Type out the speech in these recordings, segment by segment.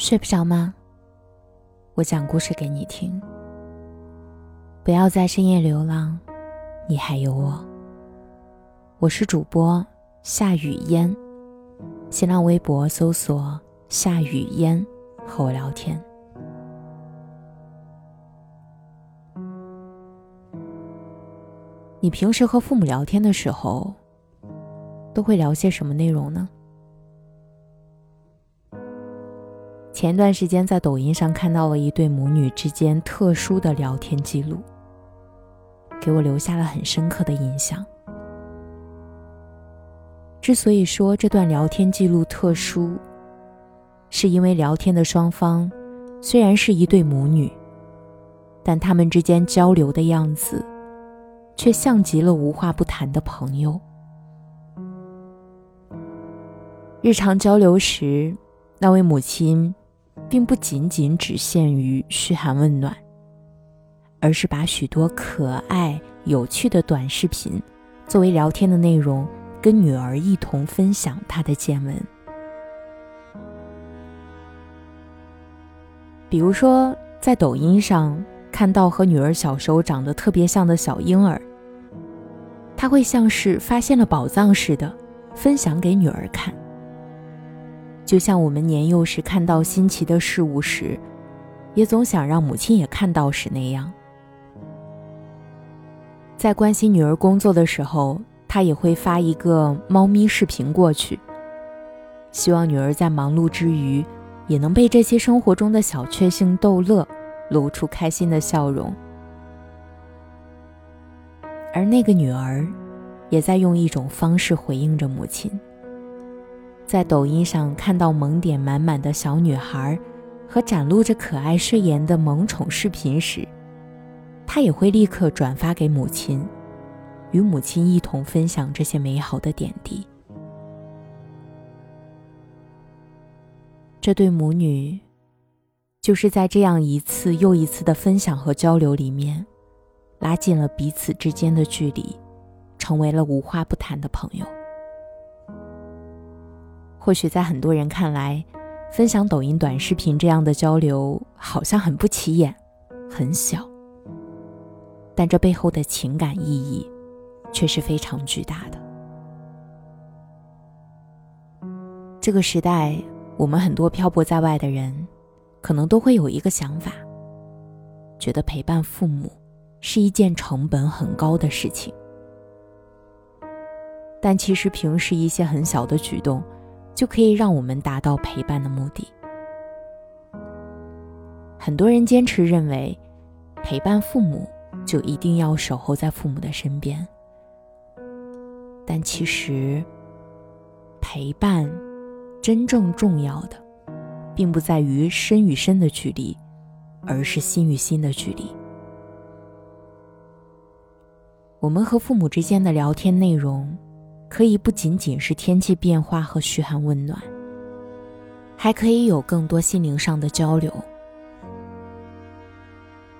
睡不着吗？我讲故事给你听。不要在深夜流浪，你还有我。我是主播夏雨嫣，新浪微博搜索夏雨嫣和我聊天。你平时和父母聊天的时候，都会聊些什么内容呢？前段时间在抖音上看到了一对母女之间特殊的聊天记录，给我留下了很深刻的印象。之所以说这段聊天记录特殊，是因为聊天的双方虽然是一对母女，但他们之间交流的样子，却像极了无话不谈的朋友。日常交流时，那位母亲。并不仅仅只限于嘘寒问暖，而是把许多可爱、有趣的短视频作为聊天的内容，跟女儿一同分享她的见闻。比如说，在抖音上看到和女儿小时候长得特别像的小婴儿，他会像是发现了宝藏似的，分享给女儿看。就像我们年幼时看到新奇的事物时，也总想让母亲也看到时那样。在关心女儿工作的时候，他也会发一个猫咪视频过去，希望女儿在忙碌之余，也能被这些生活中的小确幸逗乐，露出开心的笑容。而那个女儿，也在用一种方式回应着母亲。在抖音上看到萌点满满的小女孩和展露着可爱睡颜的萌宠视频时，她也会立刻转发给母亲，与母亲一同分享这些美好的点滴。这对母女，就是在这样一次又一次的分享和交流里面，拉近了彼此之间的距离，成为了无话不谈的朋友。或许在很多人看来，分享抖音短视频这样的交流好像很不起眼，很小。但这背后的情感意义，却是非常巨大的。这个时代，我们很多漂泊在外的人，可能都会有一个想法，觉得陪伴父母是一件成本很高的事情。但其实平时一些很小的举动。就可以让我们达到陪伴的目的。很多人坚持认为，陪伴父母就一定要守候在父母的身边。但其实，陪伴真正重要的，并不在于身与身的距离，而是心与心的距离。我们和父母之间的聊天内容。可以不仅仅是天气变化和嘘寒问暖，还可以有更多心灵上的交流。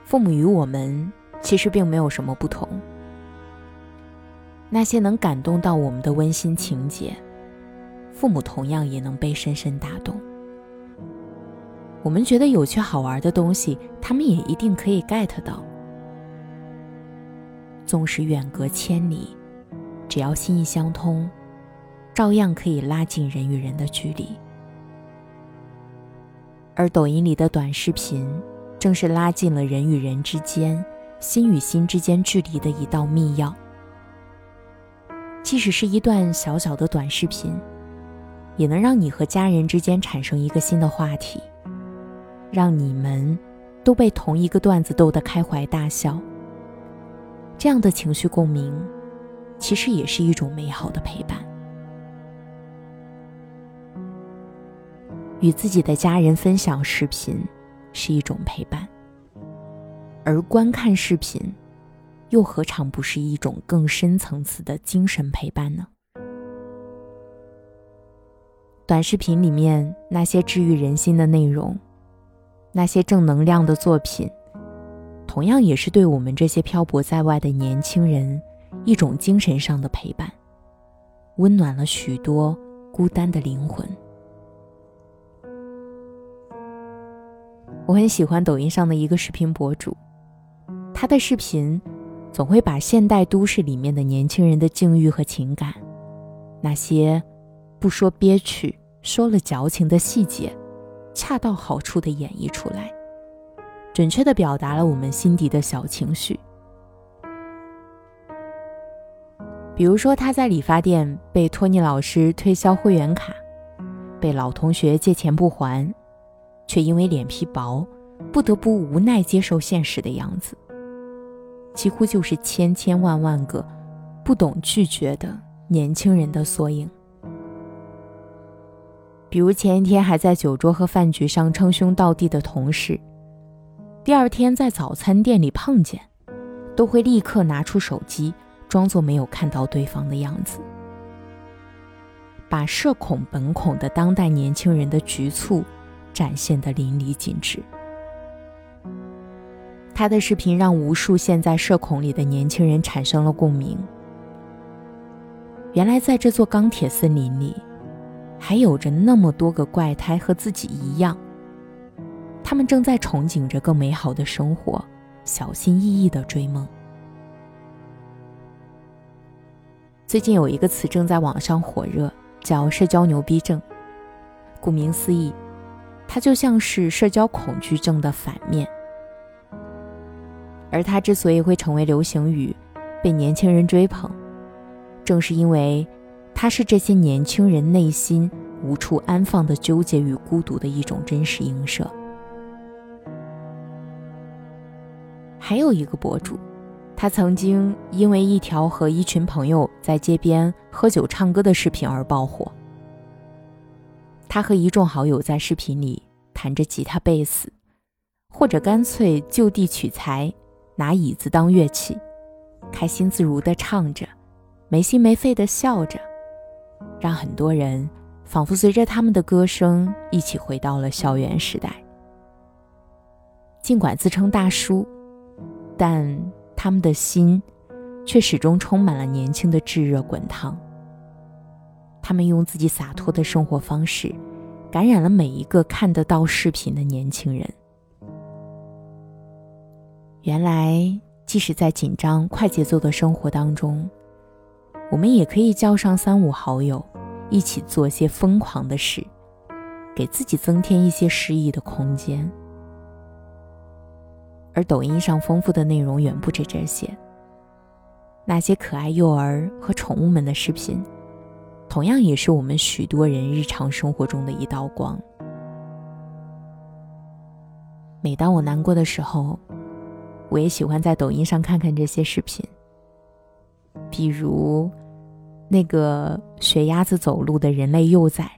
父母与我们其实并没有什么不同，那些能感动到我们的温馨情节，父母同样也能被深深打动。我们觉得有趣好玩的东西，他们也一定可以 get 到。纵使远隔千里。只要心意相通，照样可以拉近人与人的距离。而抖音里的短视频，正是拉近了人与人之间、心与心之间距离的一道密钥。即使是一段小小的短视频，也能让你和家人之间产生一个新的话题，让你们都被同一个段子逗得开怀大笑。这样的情绪共鸣。其实也是一种美好的陪伴。与自己的家人分享视频是一种陪伴，而观看视频，又何尝不是一种更深层次的精神陪伴呢？短视频里面那些治愈人心的内容，那些正能量的作品，同样也是对我们这些漂泊在外的年轻人。一种精神上的陪伴，温暖了许多孤单的灵魂。我很喜欢抖音上的一个视频博主，他的视频总会把现代都市里面的年轻人的境遇和情感，那些不说憋屈、说了矫情的细节，恰到好处的演绎出来，准确的表达了我们心底的小情绪。比如说，他在理发店被托尼老师推销会员卡，被老同学借钱不还。却因为脸皮薄，不得不无奈接受现实的样子，几乎就是千千万万个不懂拒绝的年轻人的缩影。比如前一天还在酒桌和饭局上称兄道弟的同事，第二天在早餐店里碰见，都会立刻拿出手机，装作没有看到对方的样子，把社恐本恐的当代年轻人的局促。展现的淋漓尽致。他的视频让无数陷在社恐里的年轻人产生了共鸣。原来，在这座钢铁森林里，还有着那么多个怪胎和自己一样，他们正在憧憬着更美好的生活，小心翼翼的追梦。最近有一个词正在网上火热，叫“社交牛逼症”。顾名思义。它就像是社交恐惧症的反面，而它之所以会成为流行语，被年轻人追捧，正是因为它是这些年轻人内心无处安放的纠结与孤独的一种真实映射。还有一个博主，他曾经因为一条和一群朋友在街边喝酒唱歌的视频而爆火。他和一众好友在视频里弹着吉他、贝斯，或者干脆就地取材，拿椅子当乐器，开心自如地唱着，没心没肺地笑着，让很多人仿佛随着他们的歌声一起回到了校园时代。尽管自称大叔，但他们的心却始终充满了年轻的炙热滚烫。他们用自己洒脱的生活方式，感染了每一个看得到视频的年轻人。原来，即使在紧张、快节奏的生活当中，我们也可以叫上三五好友，一起做些疯狂的事，给自己增添一些诗意的空间。而抖音上丰富的内容远不止这些，那些可爱幼儿和宠物们的视频。同样也是我们许多人日常生活中的一道光。每当我难过的时候，我也喜欢在抖音上看看这些视频。比如，那个学鸭子走路的人类幼崽，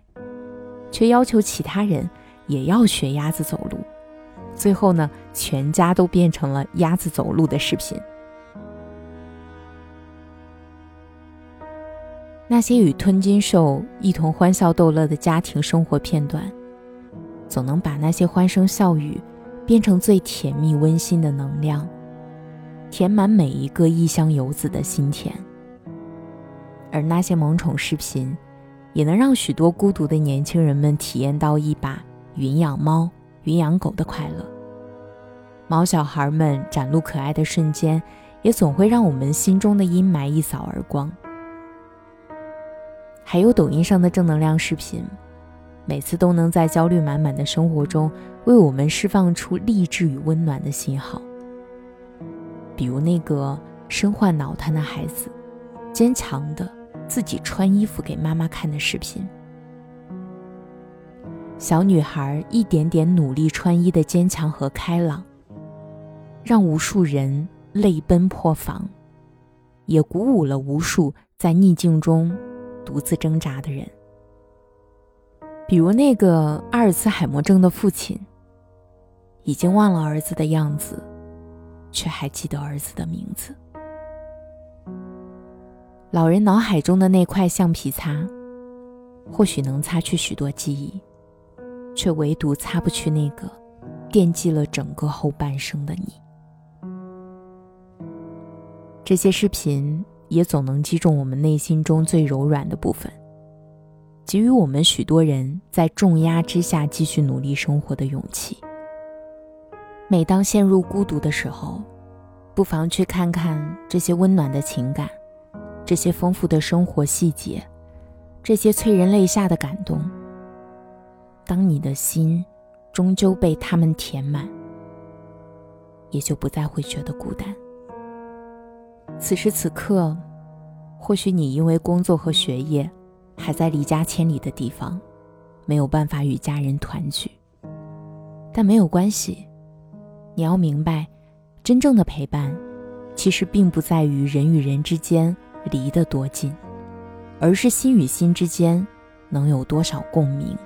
却要求其他人也要学鸭子走路，最后呢，全家都变成了鸭子走路的视频。那些与吞金兽一同欢笑逗乐的家庭生活片段，总能把那些欢声笑语变成最甜蜜温馨的能量，填满每一个异乡游子的心田。而那些萌宠视频，也能让许多孤独的年轻人们体验到一把云养猫、云养狗的快乐。毛小孩们展露可爱的瞬间，也总会让我们心中的阴霾一扫而光。还有抖音上的正能量视频，每次都能在焦虑满满的生活中为我们释放出励志与温暖的信号。比如那个身患脑瘫的孩子，坚强的自己穿衣服给妈妈看的视频；小女孩一点点努力穿衣的坚强和开朗，让无数人泪奔破防，也鼓舞了无数在逆境中。独自挣扎的人，比如那个阿尔茨海默症的父亲，已经忘了儿子的样子，却还记得儿子的名字。老人脑海中的那块橡皮擦，或许能擦去许多记忆，却唯独擦不去那个惦记了整个后半生的你。这些视频。也总能击中我们内心中最柔软的部分，给予我们许多人在重压之下继续努力生活的勇气。每当陷入孤独的时候，不妨去看看这些温暖的情感，这些丰富的生活细节，这些催人泪下的感动。当你的心终究被他们填满，也就不再会觉得孤单。此时此刻，或许你因为工作和学业，还在离家千里的地方，没有办法与家人团聚。但没有关系，你要明白，真正的陪伴，其实并不在于人与人之间离得多近，而是心与心之间能有多少共鸣。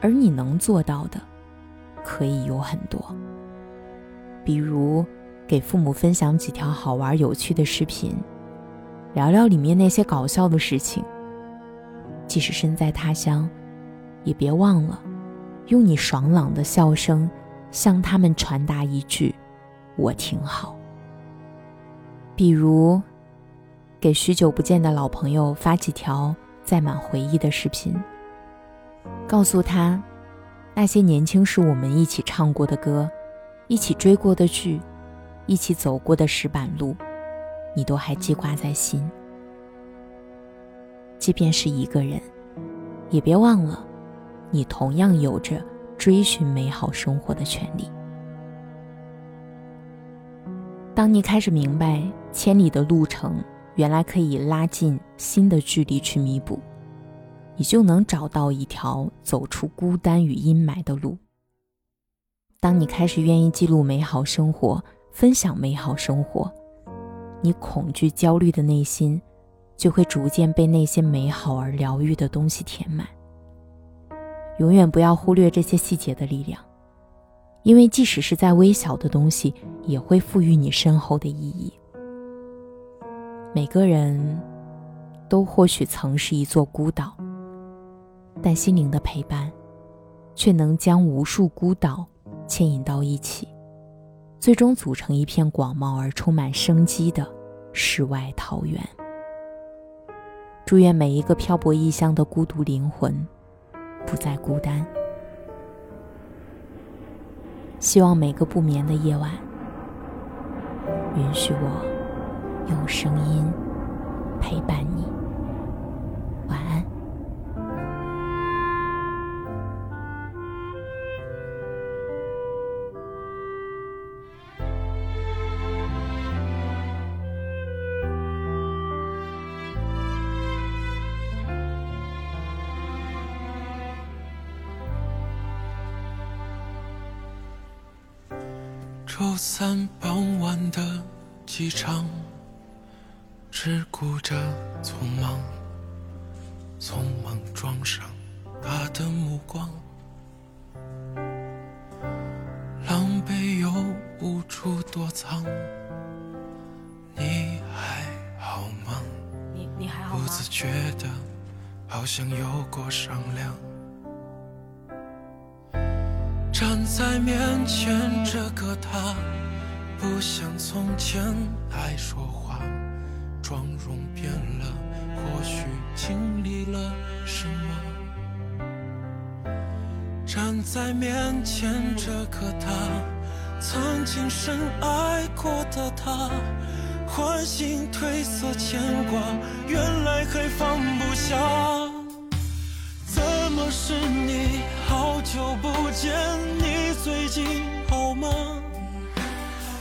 而你能做到的，可以有很多，比如给父母分享几条好玩有趣的视频，聊聊里面那些搞笑的事情。即使身在他乡，也别忘了用你爽朗的笑声向他们传达一句“我挺好”。比如，给许久不见的老朋友发几条载满回忆的视频。告诉他，那些年轻时我们一起唱过的歌，一起追过的剧，一起走过的石板路，你都还记挂在心。即便是一个人，也别忘了，你同样有着追寻美好生活的权利。当你开始明白，千里的路程原来可以拉近心的距离去弥补。你就能找到一条走出孤单与阴霾的路。当你开始愿意记录美好生活，分享美好生活，你恐惧、焦虑的内心就会逐渐被那些美好而疗愈的东西填满。永远不要忽略这些细节的力量，因为即使是在微小的东西，也会赋予你深厚的意义。每个人都或许曾是一座孤岛。但心灵的陪伴，却能将无数孤岛牵引到一起，最终组成一片广袤而充满生机的世外桃源。祝愿每一个漂泊异乡的孤独灵魂不再孤单。希望每个不眠的夜晚，允许我用声音陪伴你。周三傍晚的机场，只顾着匆忙，匆忙装上他的目光，狼狈又无处躲藏。你还好吗？你你还好吗？不自觉的，好像有过商量。站在面前，这个他不像从前爱说话，妆容变了，或许经历了什么。站在面前，这个他曾经深爱过的他，唤醒褪色牵挂，原来还放不下。见，你最近好吗？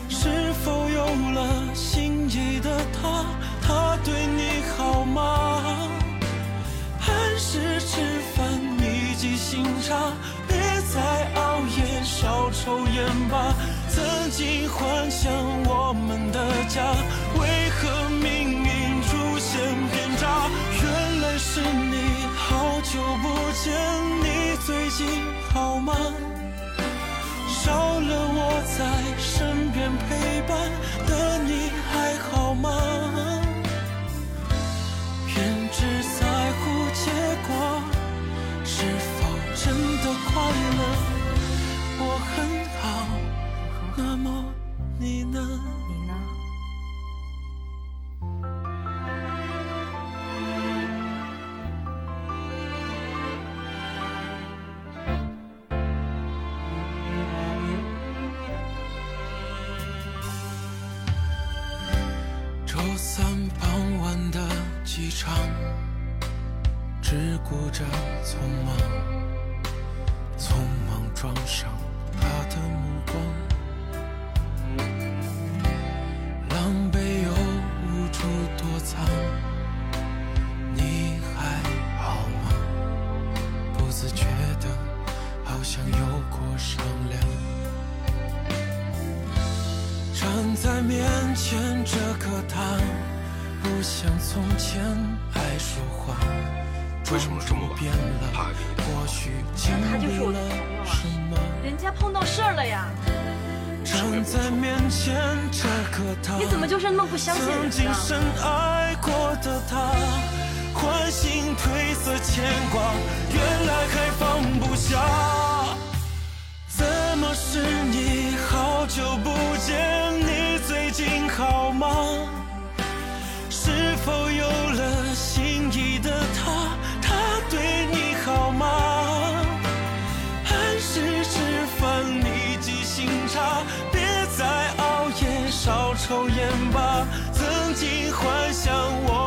是否有了心仪的他？他对你好吗？按时吃饭你记心茶？别再熬夜少抽烟吧。曾经幻想我们的家，为何命运出现偏差？原来是你，好久不见。你最近机场只顾着匆忙匆忙撞上他的不像从前爱说话。为什么这么晚？变了，怕你或许经他就是我的历了朋友啊什么？人家碰到事儿了呀，站在面前这个他，你怎么就是那么不相信人呢？曾经深爱过的他，唤醒褪色牵挂，原来还放不下。怎么是你？好久不见，你最近好吗？否有了心仪的他？他对你好吗？按时吃饭，你记心差，别再熬夜少抽烟吧。曾经幻想我